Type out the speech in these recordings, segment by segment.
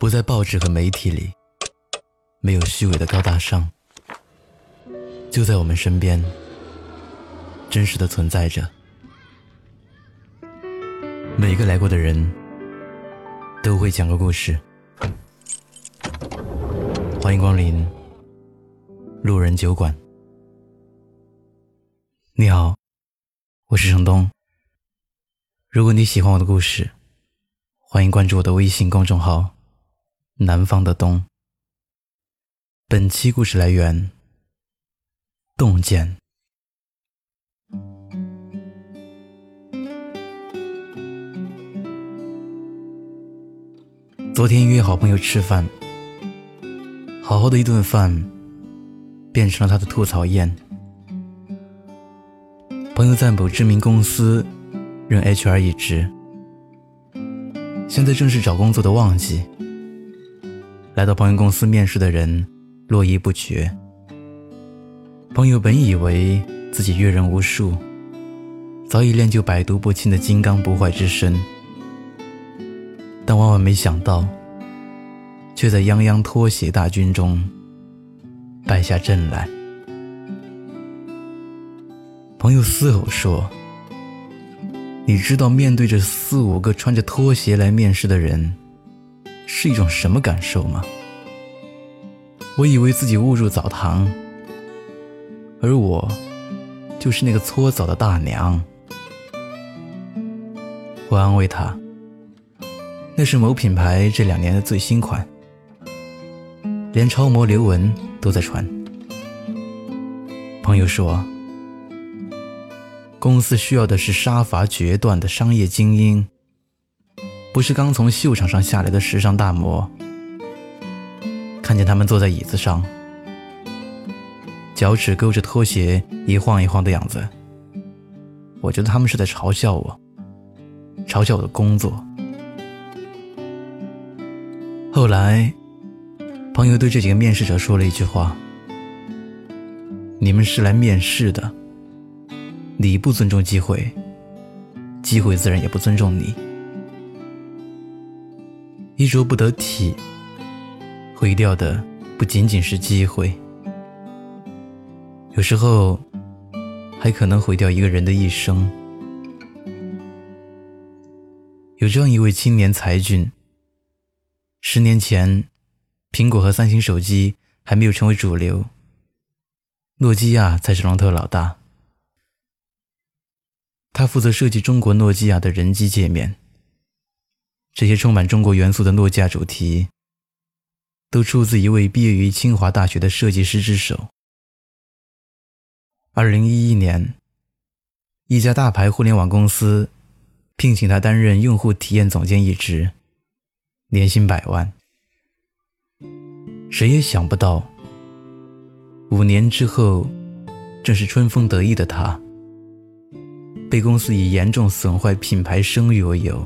不在报纸和媒体里，没有虚伪的高大上，就在我们身边，真实的存在着。每个来过的人都会讲个故事。欢迎光临路人酒馆。你好，我是程东。如果你喜欢我的故事，欢迎关注我的微信公众号“南方的冬”。本期故事来源：洞见。昨天约好朋友吃饭，好好的一顿饭，变成了他的吐槽宴。朋友在某知名公司。任 HR 一职，现在正是找工作的旺季。来到朋友公司面试的人络绎不绝。朋友本以为自己阅人无数，早已练就百毒不侵的金刚不坏之身，但万万没想到，却在泱泱拖鞋大军中败下阵来。朋友嘶吼说。你知道面对着四五个穿着拖鞋来面试的人，是一种什么感受吗？我以为自己误入澡堂，而我就是那个搓澡的大娘。我安慰他，那是某品牌这两年的最新款，连超模刘雯都在穿。朋友说。公司需要的是杀伐决断的商业精英，不是刚从秀场上下来的时尚大模。看见他们坐在椅子上，脚趾勾着拖鞋一晃一晃的样子，我觉得他们是在嘲笑我，嘲笑我的工作。后来，朋友对这几个面试者说了一句话：“你们是来面试的。”你不尊重机会，机会自然也不尊重你。衣着不得体，毁掉的不仅仅是机会，有时候还可能毁掉一个人的一生。有这样一位青年才俊，十年前，苹果和三星手机还没有成为主流，诺基亚才是龙头老大。他负责设计中国诺基亚的人机界面。这些充满中国元素的诺基亚主题，都出自一位毕业于清华大学的设计师之手。二零一一年，一家大牌互联网公司聘请他担任用户体验总监一职，年薪百万。谁也想不到，五年之后，正是春风得意的他。被公司以严重损坏品牌声誉为由，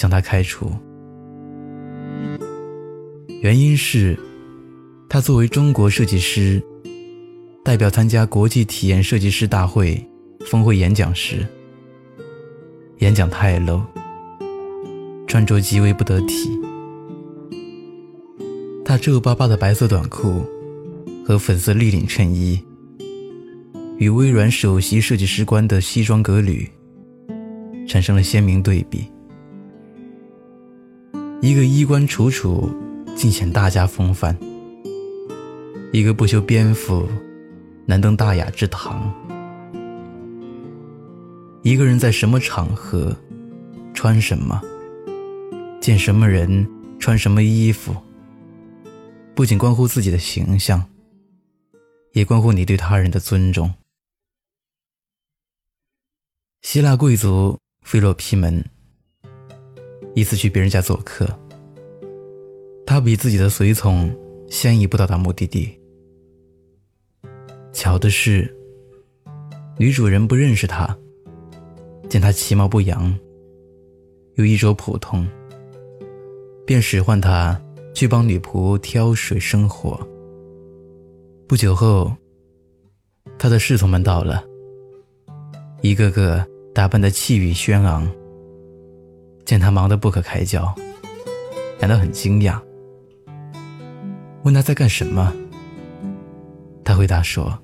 将他开除。原因是，他作为中国设计师，代表参加国际体验设计师大会峰会演讲时，演讲太 low，穿着极为不得体。他皱巴巴的白色短裤和粉色立领衬衣。与微软首席设计师官的西装革履产生了鲜明对比。一个衣冠楚楚，尽显大家风范；一个不修边幅，难登大雅之堂。一个人在什么场合穿什么，见什么人穿什么衣服，不仅关乎自己的形象，也关乎你对他人的尊重。希腊贵族菲洛皮门一次去别人家做客，他比自己的随从先一步到达目的地。巧的是，女主人不认识他，见他其貌不扬，又衣着普通，便使唤他去帮女仆挑水生火。不久后，他的侍从们到了。一个个打扮的气宇轩昂，见他忙得不可开交，感到很惊讶，问他在干什么。他回答说：“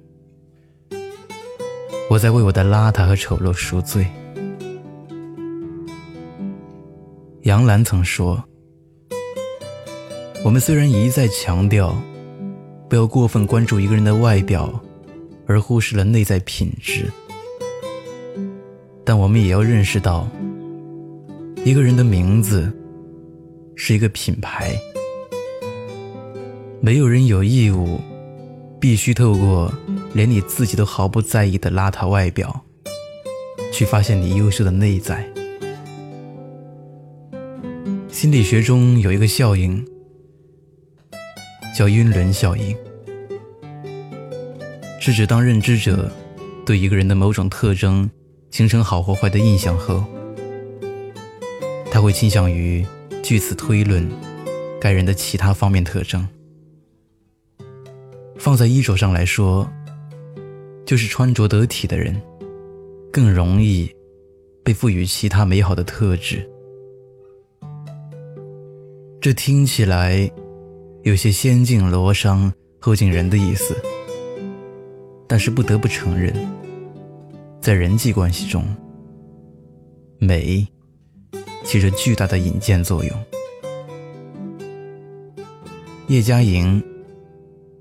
我在为我的邋遢和丑陋赎罪。”杨澜曾说：“我们虽然一再强调，不要过分关注一个人的外表，而忽视了内在品质，但我们也要认识到，一个人的名字是一个品牌，没有人有义务。”必须透过连你自己都毫不在意的邋遢外表，去发现你优秀的内在。心理学中有一个效应，叫晕轮效应，是指当认知者对一个人的某种特征形成好或坏的印象后，他会倾向于据此推论该人的其他方面特征。放在衣着上来说，就是穿着得体的人，更容易被赋予其他美好的特质。这听起来有些先敬罗裳后敬人的意思，但是不得不承认，在人际关系中，美起着巨大的引荐作用。叶嘉莹。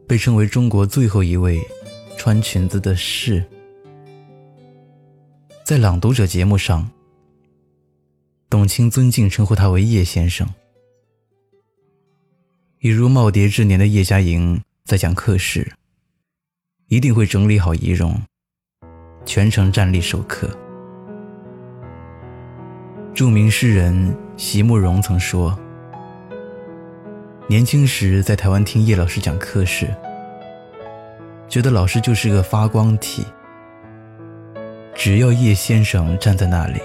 被称为中国最后一位穿裙子的士，在《朗读者》节目上，董卿尊敬称呼他为叶先生。已如耄耋之年的叶嘉莹在讲课时，一定会整理好仪容，全程站立授课。著名诗人席慕容曾说。年轻时在台湾听叶老师讲课时，觉得老师就是个发光体。只要叶先生站在那里，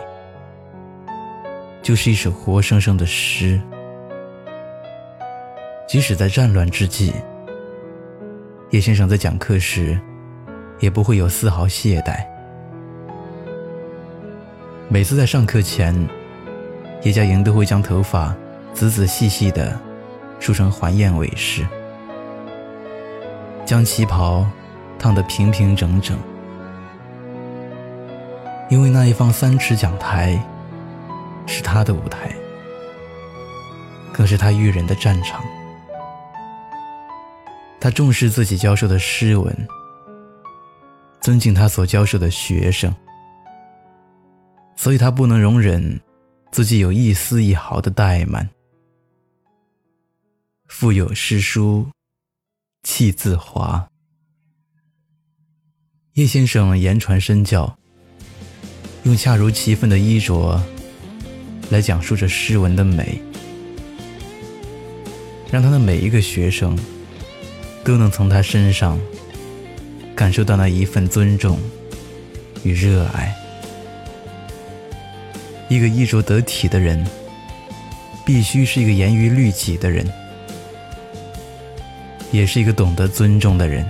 就是一首活生生的诗。即使在战乱之际，叶先生在讲课时，也不会有丝毫懈怠。每次在上课前，叶嘉莹都会将头发仔仔细细的。梳成环燕尾式，将旗袍烫得平平整整。因为那一方三尺讲台是他的舞台，更是他育人的战场。他重视自己教授的诗文，尊敬他所教授的学生，所以他不能容忍自己有一丝一毫的怠慢。腹有诗书气自华。叶先生言传身教，用恰如其分的衣着来讲述着诗文的美，让他的每一个学生都能从他身上感受到那一份尊重与热爱。一个衣着得体的人，必须是一个严于律己的人。也是一个懂得尊重的人。